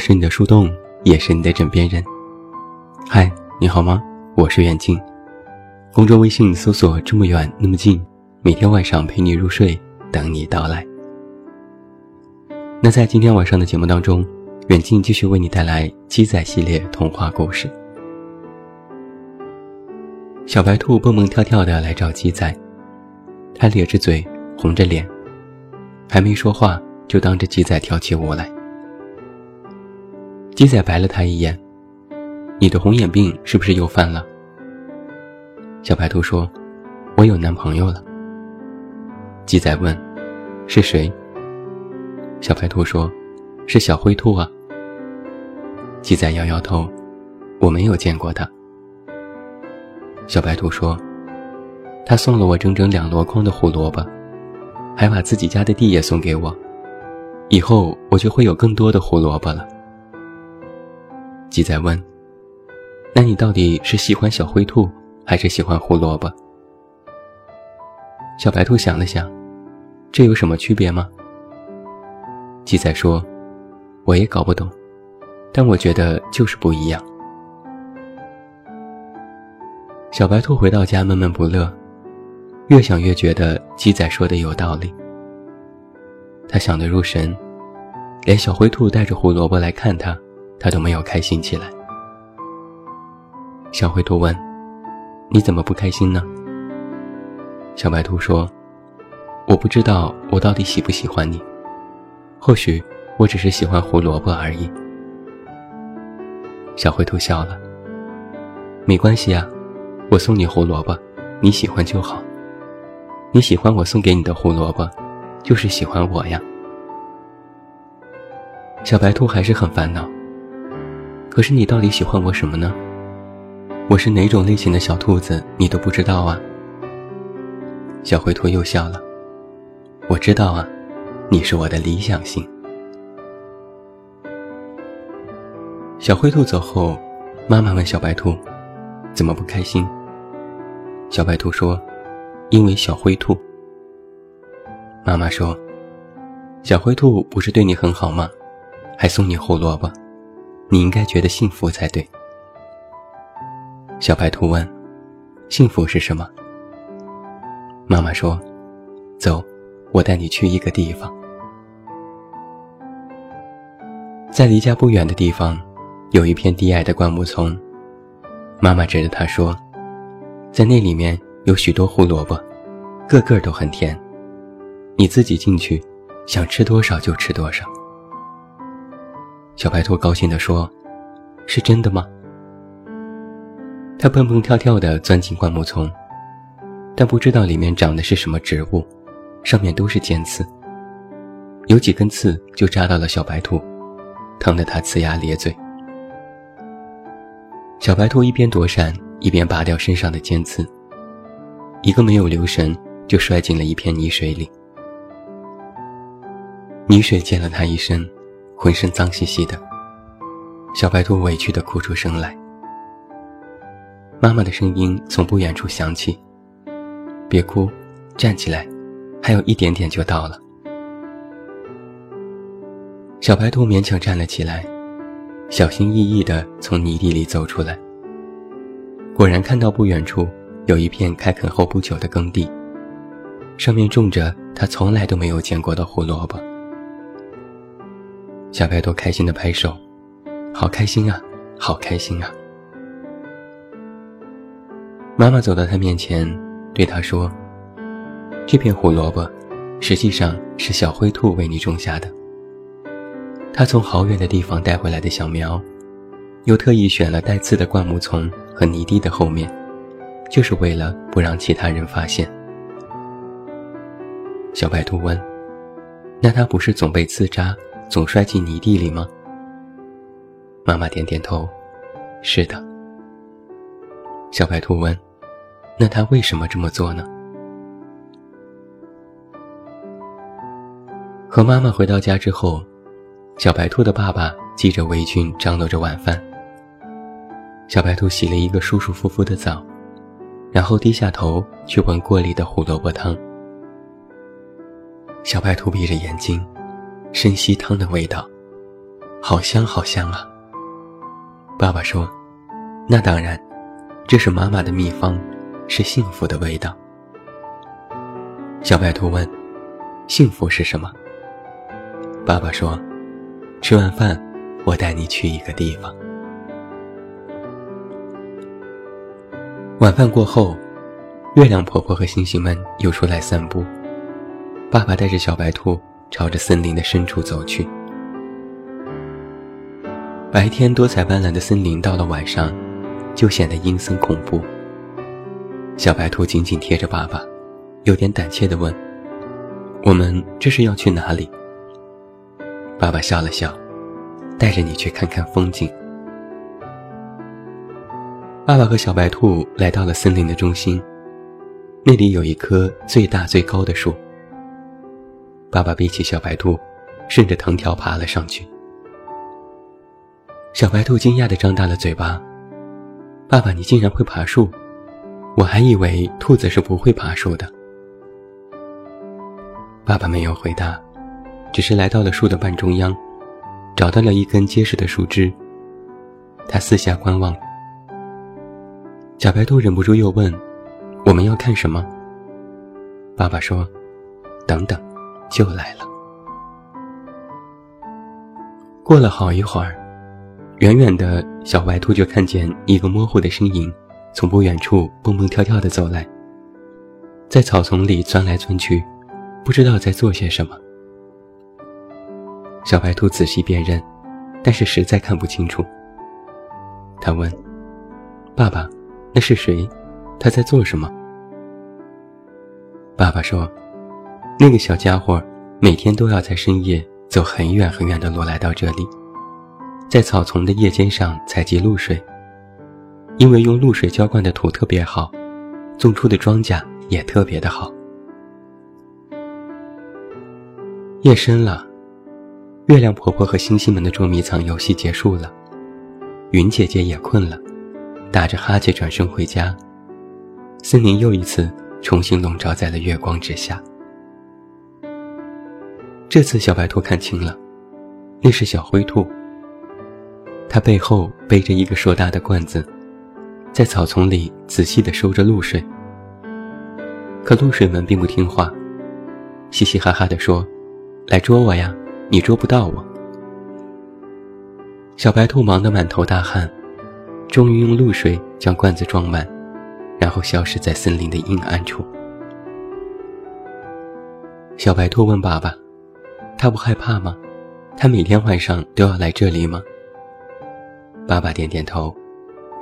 是你的树洞，也是你的枕边人。嗨，你好吗？我是远近。公众微信搜索“这么远那么近”，每天晚上陪你入睡，等你到来。那在今天晚上的节目当中，远近继续为你带来鸡仔系列童话故事。小白兔蹦蹦跳跳的来找鸡仔，它咧着嘴，红着脸，还没说话，就当着鸡仔跳起舞来。鸡仔白了他一眼：“你的红眼病是不是又犯了？”小白兔说：“我有男朋友了。”鸡仔问：“是谁？”小白兔说：“是小灰兔啊。”鸡仔摇摇头：“我没有见过他。”小白兔说：“他送了我整整两箩筐的胡萝卜，还把自己家的地也送给我，以后我就会有更多的胡萝卜了。”鸡仔问：“那你到底是喜欢小灰兔，还是喜欢胡萝卜？”小白兔想了想：“这有什么区别吗？”鸡仔说：“我也搞不懂，但我觉得就是不一样。”小白兔回到家闷闷不乐，越想越觉得鸡仔说的有道理。他想得入神，连小灰兔带着胡萝卜来看他。他都没有开心起来。小灰兔问：“你怎么不开心呢？”小白兔说：“我不知道我到底喜不喜欢你，或许我只是喜欢胡萝卜而已。”小灰兔笑了：“没关系啊，我送你胡萝卜，你喜欢就好。你喜欢我送给你的胡萝卜，就是喜欢我呀。”小白兔还是很烦恼。可是你到底喜欢我什么呢？我是哪种类型的小兔子，你都不知道啊。小灰兔又笑了。我知道啊，你是我的理想型。小灰兔走后，妈妈问小白兔：“怎么不开心？”小白兔说：“因为小灰兔。”妈妈说：“小灰兔不是对你很好吗？还送你胡萝卜。”你应该觉得幸福才对。小白兔问：“幸福是什么？”妈妈说：“走，我带你去一个地方。在离家不远的地方，有一片低矮的灌木丛。妈妈指着它说：‘在那里面有许多胡萝卜，个个都很甜。你自己进去，想吃多少就吃多少。’”小白兔高兴地说：“是真的吗？”它蹦蹦跳跳地钻进灌木丛，但不知道里面长的是什么植物，上面都是尖刺。有几根刺就扎到了小白兔，疼得它呲牙咧嘴。小白兔一边躲闪，一边拔掉身上的尖刺，一个没有留神就摔进了一片泥水里。泥水溅了它一身。浑身脏兮兮的，小白兔委屈地哭出声来。妈妈的声音从不远处响起：“别哭，站起来，还有一点点就到了。”小白兔勉强站了起来，小心翼翼地从泥地里走出来。果然看到不远处有一片开垦后不久的耕地，上面种着他从来都没有见过的胡萝卜。小白兔开心的拍手，好开心啊，好开心啊！妈妈走到他面前，对他说：“这片胡萝卜，实际上是小灰兔为你种下的。他从好远的地方带回来的小苗，又特意选了带刺的灌木丛和泥地的后面，就是为了不让其他人发现。”小白兔问：“那它不是总被刺扎？”总摔进泥地里吗？妈妈点点头，是的。小白兔问：“那他为什么这么做呢？”和妈妈回到家之后，小白兔的爸爸系着围裙张罗着晚饭。小白兔洗了一个舒舒服服的澡，然后低下头去闻锅里的胡萝卜汤。小白兔闭着眼睛。深吸汤的味道，好香好香啊！爸爸说：“那当然，这是妈妈的秘方，是幸福的味道。”小白兔问：“幸福是什么？”爸爸说：“吃完饭，我带你去一个地方。”晚饭过后，月亮婆婆和星星们又出来散步。爸爸带着小白兔朝着森林的深处走去。白天多彩斑斓的森林，到了晚上，就显得阴森恐怖。小白兔紧紧贴着爸爸，有点胆怯地问：“我们这是要去哪里？”爸爸笑了笑，带着你去看看风景。爸爸和小白兔来到了森林的中心，那里有一棵最大最高的树。爸爸背起小白兔，顺着藤条爬了上去。小白兔惊讶地张大了嘴巴：“爸爸，你竟然会爬树！我还以为兔子是不会爬树的。”爸爸没有回答，只是来到了树的半中央，找到了一根结实的树枝。他四下观望。小白兔忍不住又问：“我们要看什么？”爸爸说：“等等，就来了。”过了好一会儿，远远的小白兔就看见一个模糊的身影从不远处蹦蹦跳跳地走来，在草丛里钻来钻去，不知道在做些什么。小白兔仔细辨认，但是实在看不清楚。他问：“爸爸。”那是谁？他在做什么？爸爸说：“那个小家伙每天都要在深夜走很远很远的路来到这里，在草丛的叶尖上采集露水。因为用露水浇灌的土特别好，种出的庄稼也特别的好。”夜深了，月亮婆婆和星星们的捉迷藏游戏结束了，云姐姐也困了。打着哈欠转身回家，森林又一次重新笼罩在了月光之下。这次小白兔看清了，那是小灰兔。它背后背着一个硕大的罐子，在草丛里仔细地收着露水。可露水们并不听话，嘻嘻哈哈地说：“来捉我呀，你捉不到我。”小白兔忙得满头大汗。终于用露水将罐子装满，然后消失在森林的阴暗处。小白兔问爸爸：“他不害怕吗？他每天晚上都要来这里吗？”爸爸点点头：“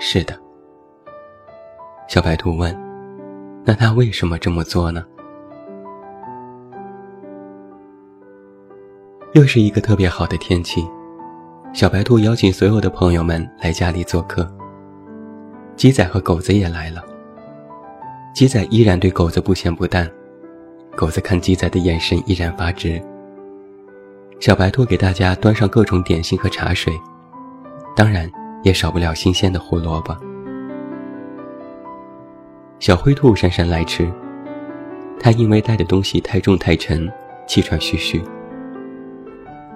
是的。”小白兔问：“那他为什么这么做呢？”又是一个特别好的天气，小白兔邀请所有的朋友们来家里做客。鸡仔和狗子也来了。鸡仔依然对狗子不咸不淡，狗子看鸡仔的眼神依然发直。小白兔给大家端上各种点心和茶水，当然也少不了新鲜的胡萝卜。小灰兔姗姗来迟，它因为带的东西太重太沉，气喘吁吁。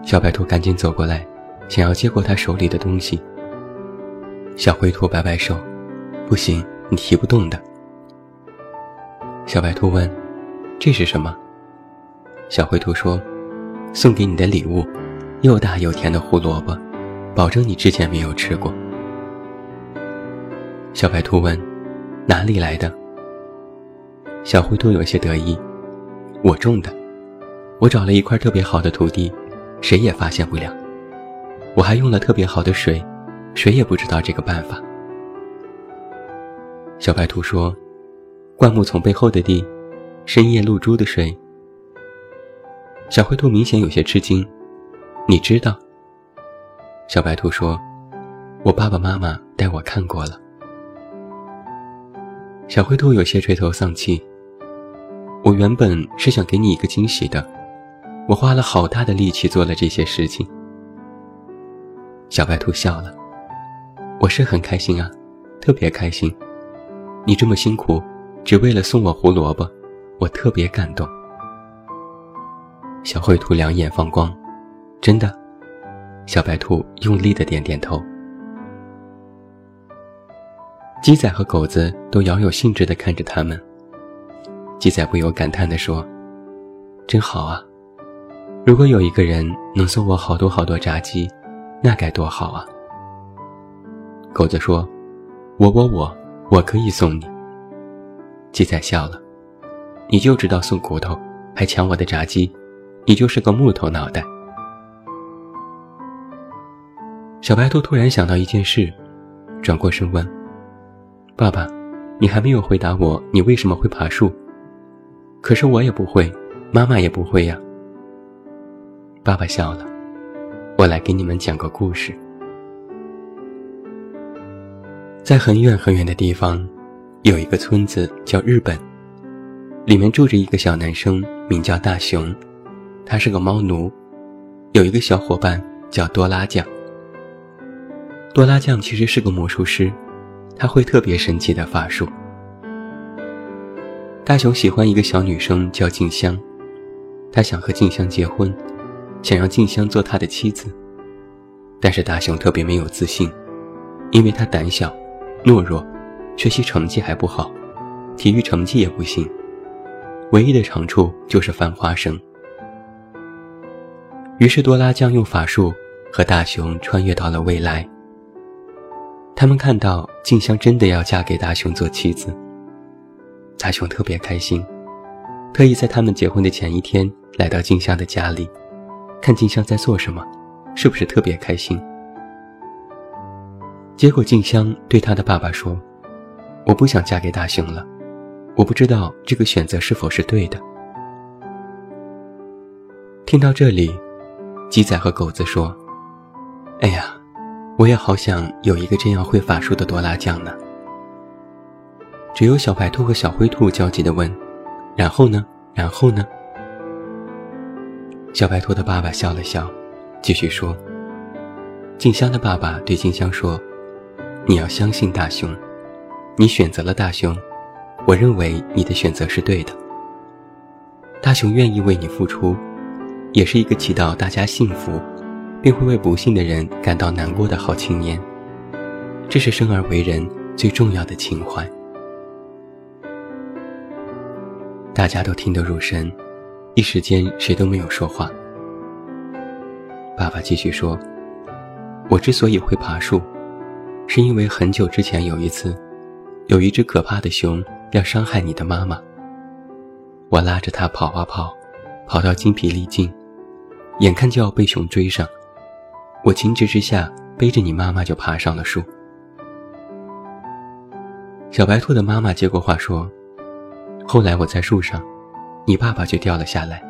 小白兔赶紧走过来，想要接过它手里的东西。小灰兔摆摆手。不行，你提不动的。小白兔问：“这是什么？”小灰兔说：“送给你的礼物，又大又甜的胡萝卜，保证你之前没有吃过。”小白兔问：“哪里来的？”小灰兔有些得意：“我种的，我找了一块特别好的土地，谁也发现不了。我还用了特别好的水，谁也不知道这个办法。”小白兔说：“灌木丛背后的地，深夜露珠的水。”小灰兔明显有些吃惊。“你知道？”小白兔说：“我爸爸妈妈带我看过了。”小灰兔有些垂头丧气。“我原本是想给你一个惊喜的，我花了好大的力气做了这些事情。”小白兔笑了：“我是很开心啊，特别开心。”你这么辛苦，只为了送我胡萝卜，我特别感动。小灰兔两眼放光，真的，小白兔用力的点点头。鸡仔和狗子都饶有兴致地看着他们。鸡仔不由感叹地说：“真好啊！如果有一个人能送我好多好多炸鸡，那该多好啊！”狗子说：“我我我，我可以送你。”鸡仔笑了：“你就知道送骨头，还抢我的炸鸡，你就是个木头脑袋。”小白兔突然想到一件事，转过身问。爸爸，你还没有回答我，你为什么会爬树？可是我也不会，妈妈也不会呀。爸爸笑了，我来给你们讲个故事。在很远很远的地方，有一个村子叫日本，里面住着一个小男生，名叫大雄，他是个猫奴，有一个小伙伴叫多拉酱。多拉酱其实是个魔术师。他会特别神奇的法术。大雄喜欢一个小女生叫静香，他想和静香结婚，想让静香做他的妻子。但是大雄特别没有自信，因为他胆小、懦弱，学习成绩还不好，体育成绩也不行，唯一的长处就是翻花生。于是多拉将用法术和大雄穿越到了未来。他们看到静香真的要嫁给大雄做妻子，大雄特别开心，特意在他们结婚的前一天来到静香的家里，看静香在做什么，是不是特别开心？结果静香对他的爸爸说：“我不想嫁给大雄了，我不知道这个选择是否是对的。”听到这里，鸡仔和狗子说：“哎呀。”我也好想有一个这样会法术的多拉酱呢。只有小白兔和小灰兔焦急地问：“然后呢？然后呢？”小白兔的爸爸笑了笑，继续说：“静香的爸爸对静香说，你要相信大雄，你选择了大雄，我认为你的选择是对的。大雄愿意为你付出，也是一个祈祷大家幸福。”并会为不幸的人感到难过的好青年，这是生而为人最重要的情怀。大家都听得入神，一时间谁都没有说话。爸爸继续说：“我之所以会爬树，是因为很久之前有一次，有一只可怕的熊要伤害你的妈妈。我拉着它跑啊跑，跑到精疲力尽，眼看就要被熊追上。”我情急之下背着你妈妈就爬上了树。小白兔的妈妈接过话说：“后来我在树上，你爸爸就掉了下来。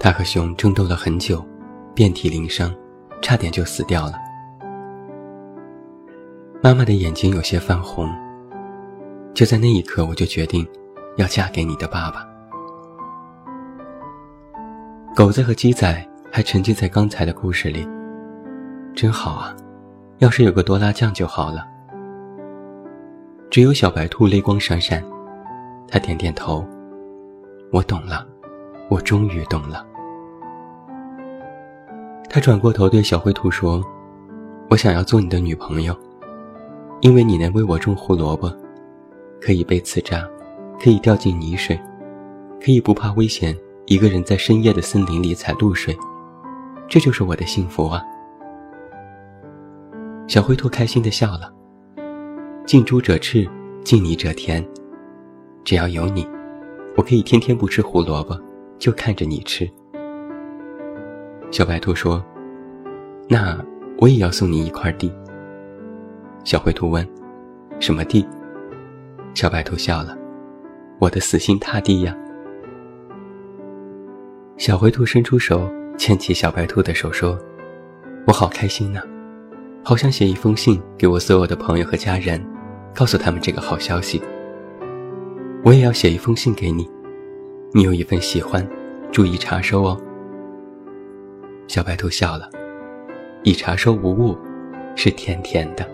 他和熊争斗了很久，遍体鳞伤，差点就死掉了。”妈妈的眼睛有些泛红。就在那一刻，我就决定要嫁给你的爸爸。狗子和鸡仔还沉浸在刚才的故事里。真好啊，要是有个多拉酱就好了。只有小白兔泪光闪闪，他点点头。我懂了，我终于懂了。他转过头对小灰兔说：“我想要做你的女朋友，因为你能为我种胡萝卜，可以被刺扎，可以掉进泥水，可以不怕危险，一个人在深夜的森林里采露水，这就是我的幸福啊。”小灰兔开心地笑了。近朱者赤，近你者甜。只要有你，我可以天天不吃胡萝卜，就看着你吃。小白兔说：“那我也要送你一块地。”小灰兔问：“什么地？”小白兔笑了：“我的死心塌地呀。”小灰兔伸出手牵起小白兔的手说：“我好开心呢。”好想写一封信给我所有的朋友和家人，告诉他们这个好消息。我也要写一封信给你，你有一份喜欢，注意查收哦。小白兔笑了，已查收无误，是甜甜的。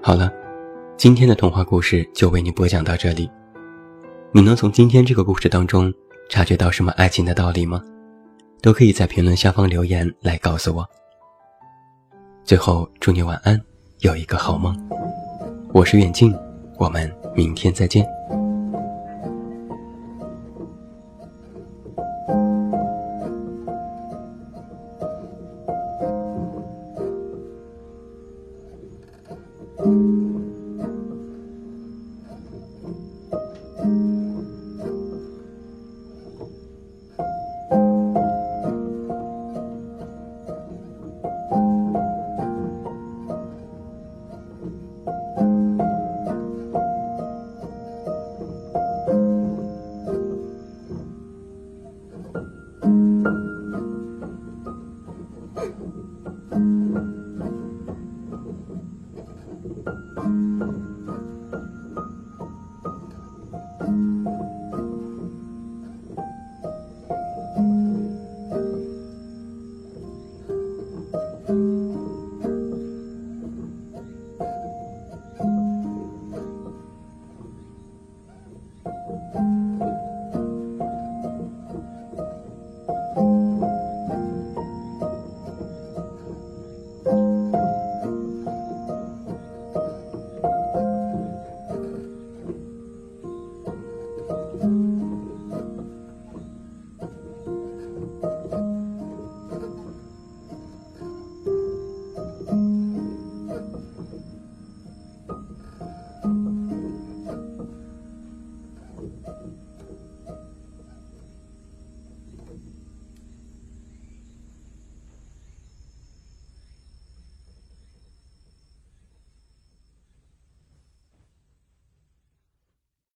好了，今天的童话故事就为你播讲到这里。你能从今天这个故事当中察觉到什么爱情的道理吗？都可以在评论下方留言来告诉我。最后，祝你晚安，有一个好梦。我是远近，我们明天再见。